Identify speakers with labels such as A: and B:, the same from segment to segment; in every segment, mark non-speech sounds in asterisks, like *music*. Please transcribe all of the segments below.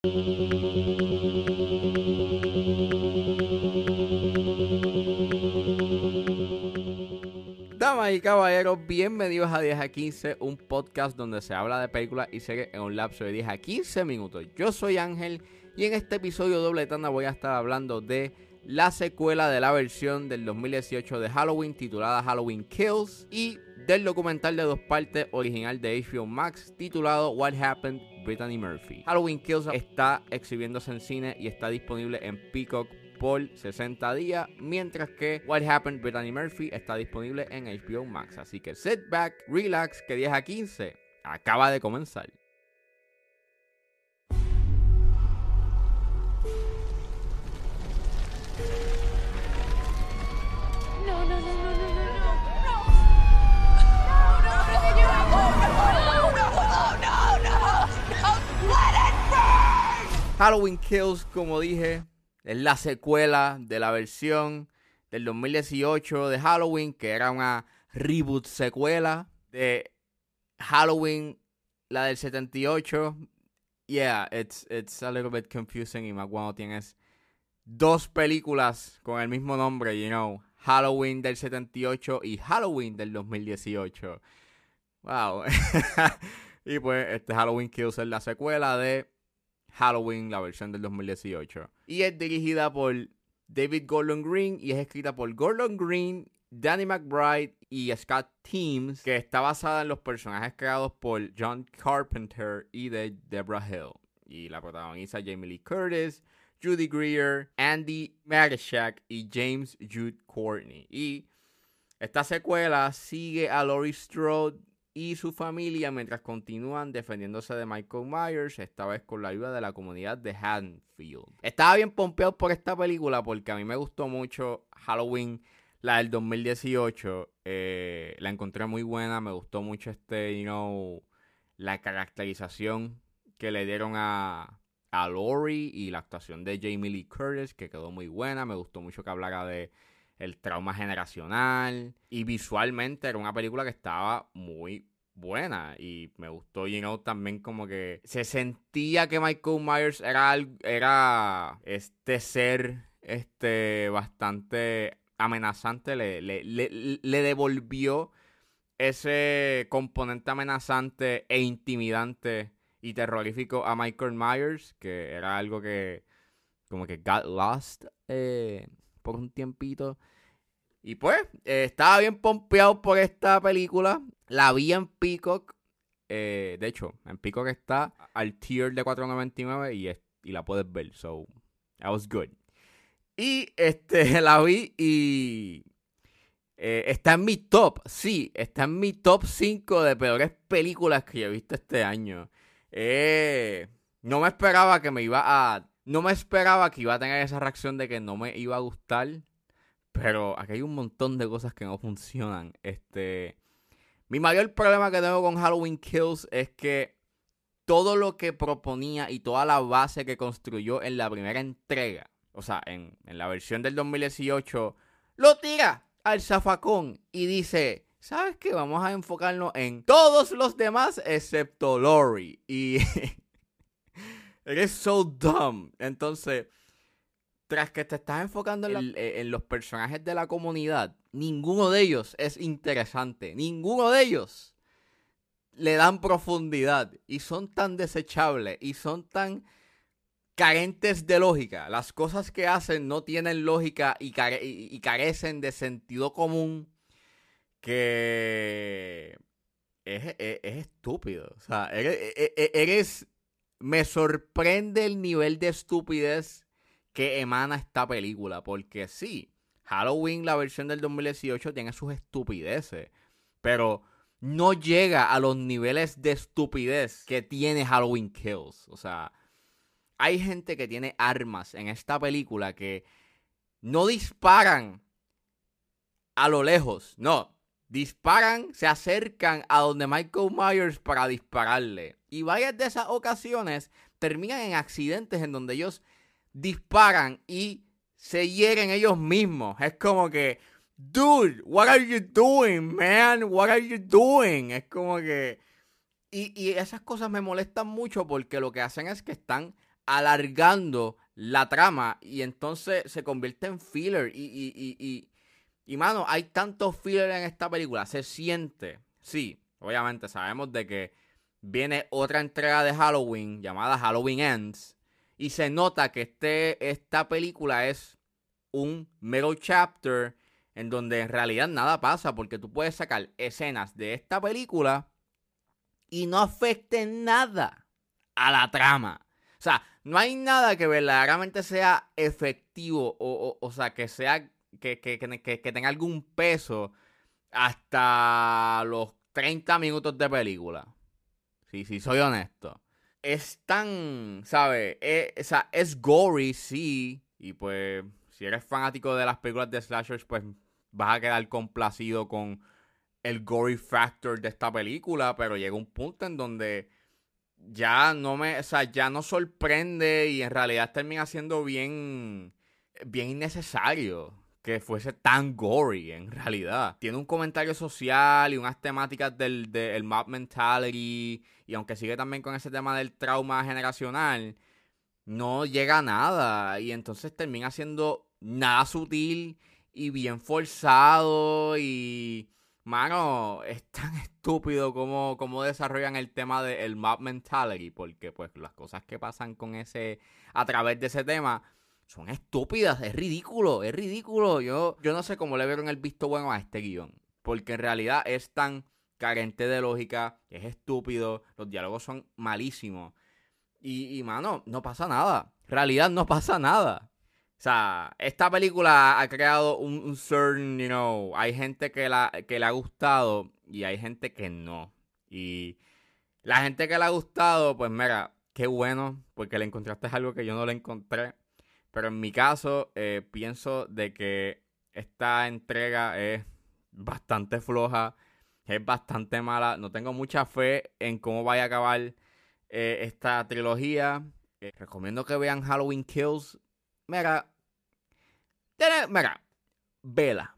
A: Damas y caballeros, bienvenidos a 10 a 15, un podcast donde se habla de películas y series en un lapso de 10 a 15 minutos. Yo soy Ángel y en este episodio doble tanda voy a estar hablando de la secuela de la versión del 2018 de Halloween titulada Halloween Kills y del documental de dos partes original de HBO Max titulado What Happened Brittany Murphy. Halloween Kills está exhibiéndose en cine y está disponible en Peacock por 60 días, mientras que What Happened Brittany Murphy está disponible en HBO Max. Así que sit back, relax, que 10 a 15 acaba de comenzar. Halloween Kills, como dije, es la secuela de la versión del 2018 de Halloween, que era una reboot secuela de Halloween, la del 78. Yeah, it's, it's a little bit confusing y más cuando tienes dos películas con el mismo nombre, you know, Halloween del 78 y Halloween del 2018. Wow. *laughs* y pues este Halloween Kills es la secuela de Halloween, la versión del 2018. Y es dirigida por David Gordon Green y es escrita por Gordon Green, Danny McBride y Scott Teams, que está basada en los personajes creados por John Carpenter y de Deborah Hill. Y la protagoniza Jamie Lee Curtis, Judy Greer, Andy Marischak y James Jude Courtney. Y esta secuela sigue a Laurie Strode y su familia mientras continúan defendiéndose de Michael Myers, esta vez con la ayuda de la comunidad de Haddonfield. Estaba bien pompeado por esta película porque a mí me gustó mucho Halloween, la del 2018. eh, la encontré muy buena, me gustó mucho este, you know, la caracterización que le dieron a, a Laurie y la actuación de Jamie Lee Curtis, que quedó muy buena. Me gustó mucho que hablara de el trauma generacional. Y visualmente era una película que estaba muy buena. Y me gustó, you know, también como que se sentía que Michael Myers era, era este ser este bastante amenazante. Le, le, le, le devolvió ese componente amenazante e intimidante y terrorífico a Michael Myers, que era algo que como que got lost eh, por un tiempito. Y pues, eh, estaba bien pompeado por esta película. La vi en Peacock. eh, de hecho, en Peacock está al tier de 4.99 y, es- y la puedes ver. So, that was good. Y este, *laughs* la vi y eh, está en mi top. Sí, está en mi top 5 de peores películas que yo he visto este año. No me esperaba que me iba a. No me esperaba que iba a tener esa reacción de que no me iba a gustar. Pero aquí hay un montón de cosas que no funcionan. Este. Mi mayor problema que tengo con Halloween Kills es que todo lo que proponía y toda la base que construyó en la primera entrega, o sea, en, en la versión del 2018, lo tira al zafacón y dice, ¿sabes qué? Vamos a enfocarnos en todos los demás excepto Lori. Y *laughs* eres so dumb. Entonces, tras que te estás enfocando eh, en los personajes de la comunidad, ninguno de ellos es interesante. Ninguno de ellos le dan profundidad. Y son tan desechables y son tan carentes de lógica. Las cosas que hacen no tienen lógica y, care- y- y carecen de sentido común que es, es- es estúpido. O sea, eres, e- e- eres- Me sorprende el nivel de estupidez que emana esta película. Porque sí, Halloween, la versión del 2018, tiene sus estupideces. Pero no llega a los niveles de estupidez que tiene Halloween Kills. O sea, hay gente que tiene armas en esta película que no disparan a lo lejos. No. Disparan, se acercan a donde Michael Myers para dispararle. Y varias de esas ocasiones terminan en accidentes en donde ellos disparan y se hieren ellos mismos. Es como que, dude, what are you doing, man? What are you doing? Es como que... Y, y esas cosas me molestan mucho porque lo que hacen es que están alargando la trama y entonces se convierte en filler. Y, y, mano, hay tanto filler en esta película. Se siente, sí, obviamente sabemos de que viene otra entrega de Halloween llamada Halloween Ends. Y se nota que este, esta película es un mero chapter en donde en realidad nada pasa porque tú puedes sacar escenas de esta película y no afecte nada a la trama. O sea, no hay nada que verdaderamente sea efectivo o, o, o sea, que sea que, que, que, que, tenga algún peso hasta los 30 minutos de película. Sí, sí, soy honesto. Es tan, ¿sabes? Es, o sea, es gory, sí. Y pues, si eres fanático de las películas de slashers, pues vas a quedar complacido con el gory factor de esta película. Pero llega un punto en donde ya no me, o sea, ya no sorprende y en realidad termina siendo bien, bien innecesario que fuese tan gory en realidad. Tiene un comentario social y unas temáticas del, del mob mentality y aunque sigue también con ese tema del trauma generacional, no llega a nada y entonces termina siendo nada sutil y bien forzado y Mano, es tan estúpido como, como desarrollan el tema del mob mentality, porque pues las cosas que pasan con ese, a través de ese tema, son estúpidas, es ridículo, es ridículo. Yo, yo no sé cómo le vieron el visto bueno a este guion, porque en realidad es tan carente de lógica, es estúpido, los diálogos son malísimos. Y, mano, no pasa nada. En realidad no pasa nada. O sea, esta película ha creado un, un, certain, you know, hay gente que, la, que le ha gustado y hay gente que no. Y la gente que le ha gustado, pues mira, qué bueno, porque le encontraste algo que yo no le encontré. Pero en mi caso, eh, pienso de que esta entrega es bastante floja, es bastante mala. No tengo mucha fe en cómo vaya a acabar eh, esta trilogía. Eh, recomiendo que vean Halloween Kills Mira, mira, vela.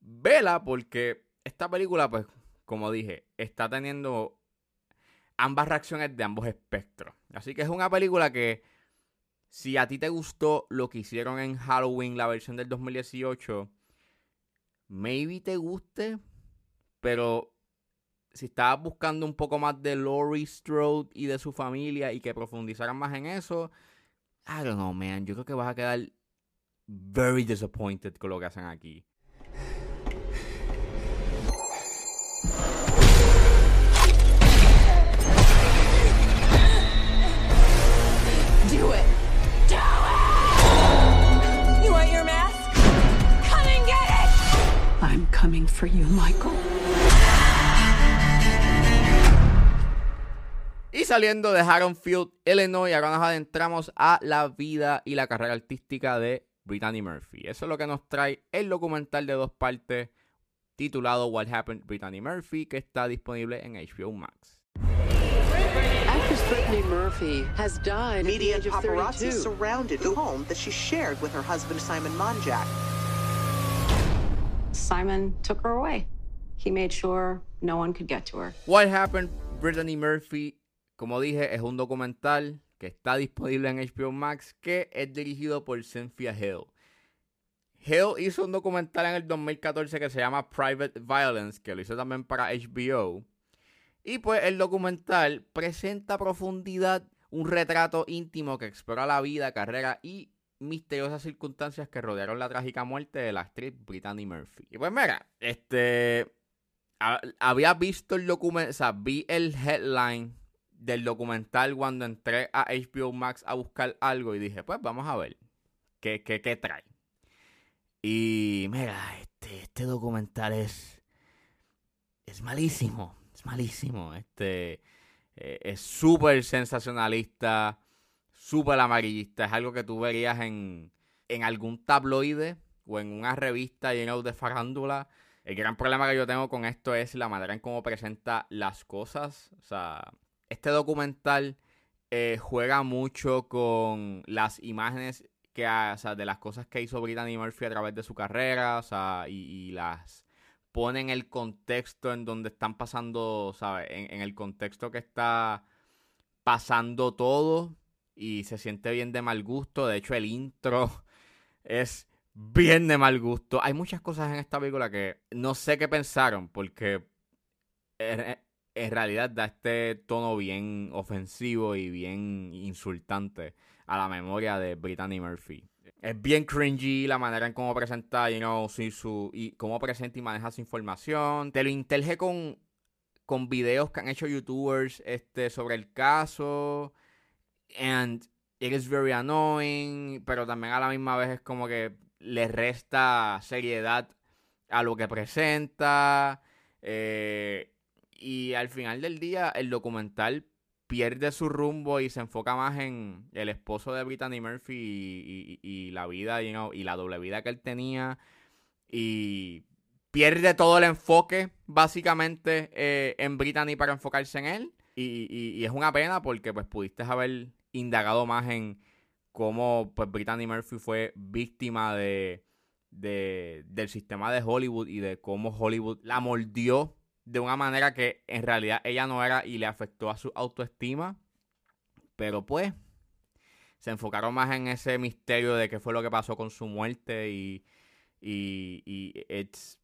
A: Vela porque esta película, pues, como dije, está teniendo ambas reacciones de ambos espectros. Así que es una película que, si a ti te gustó lo que hicieron en Halloween, la versión del 2018, maybe te guste, pero si estabas buscando un poco más de Laurie Strode y de su familia y que profundizaran más en eso, I don't know, man. Yo creo que vas a quedar very disappointed con lo que hacen aquí.
B: For you, Michael.
A: Y saliendo de Haddonfield, Illinois, ahora nos adentramos a la vida y la carrera artística de Brittany Murphy. Eso es lo que nos trae el documental de dos partes titulado What Happened Brittany Murphy, que está disponible en HBO Max.
B: Actress Brittany Murphy has died
C: Media
B: at the age of
C: paparazzi
B: 32.
C: surrounded the home that she shared with her husband Simon Monjack.
D: Simon took her away. He made sure no one could get to her.
A: What Happened Brittany Murphy, como dije, es un documental que está disponible en HBO Max, que es dirigido por Cynthia Hill. Hill hizo un documental en el 2014 que se llama Private Violence, que lo hizo también para HBO. Y pues el documental presenta profundidad un retrato íntimo que explora la vida, carrera y misteriosas circunstancias que rodearon la trágica muerte de la actriz Brittany Murphy. Y pues mira, este... ha- Había visto el documental, o sea, vi el headline del documental cuando entré a HBO Max a buscar algo y dije, pues vamos a ver qué, qué, qué trae. Y mira, este, este documental es, es malísimo, es malísimo. Este eh, es súper sensacionalista, súper amarillista. Es algo que tú verías en, en algún tabloide o en una revista llena de farándula. El gran problema que yo tengo con esto es la manera en cómo presenta las cosas. O sea, este documental eh, juega mucho con las imágenes que de las cosas que hizo Brittany Murphy a través de su carrera, o sea, y, las pone en el contexto en donde están pasando, ¿sabes? En el contexto que está pasando todo y se siente bien de mal gusto. De hecho, el intro *laughs* es bien de mal gusto. Hay muchas cosas en esta película que no sé qué pensaron, porque en, en realidad da este tono bien ofensivo y bien insultante a la memoria de Brittany Murphy. Es bien cringy la manera en cómo presenta, you know, su, su- y cómo presenta y maneja su información. Te lo interge con, con videos que han hecho youtubers este, sobre el caso. And it is very annoying, pero también a la misma vez es como que le resta seriedad a lo que presenta. eh, y al final del día, el documental pierde su rumbo y se enfoca más en el esposo de Brittany Murphy y, la vida, you know, y la doble vida que él tenía. Y pierde todo el enfoque, básicamente, eh, en Brittany para enfocarse en él. Y, y- y es una pena porque pues pudiste haber indagado más en cómo pues Brittany Murphy fue víctima de, de- del sistema de Hollywood y de cómo Hollywood la mordió de una manera que en realidad ella no era y le afectó a su autoestima. Pero pues se enfocaron más en ese misterio de qué fue lo que pasó con su muerte y, y, it's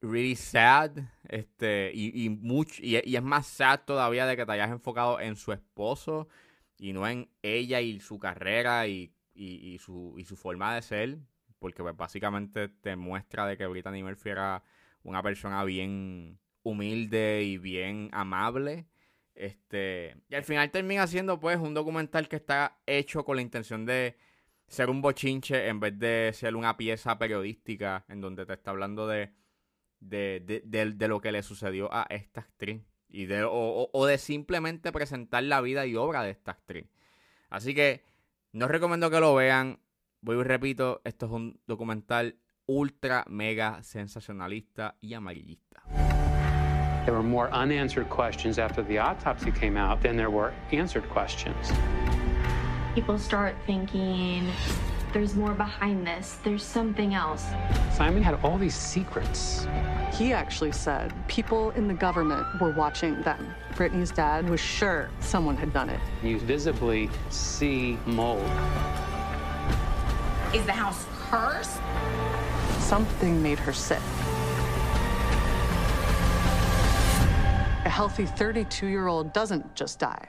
A: really sad. Este, y, y, much- y es más sad todavía de que te hayas enfocado en su esposo y no en ella y su carrera y, y- y su, y su forma de ser. Porque pues, básicamente te muestra de que Brittany Murphy era una persona bien humilde y bien amable. Este, y al final termina siendo pues un documental que está hecho con la intención de ser un bochinche en vez de ser una pieza periodística en donde te está hablando de, de, de, de- de lo que le sucedió a esta actriz y de, o, o- de simplemente presentar la vida y obra de esta actriz. Así que no recomiendo que lo vean. Voy y repito, esto es un documental ultra mega sensacionalista y amarillista.
E: There were more unanswered questions after the autopsy came out than there were answered questions.
F: people start thinking there's more behind this, there's something else.
E: Simon had all these secrets.
G: He actually said people in the government were watching them. Brittany's dad was sure someone had done it.
E: You visibly see mold.
F: Is the house cursed?
G: Something made her sick. A healthy 32 year old doesn't just die.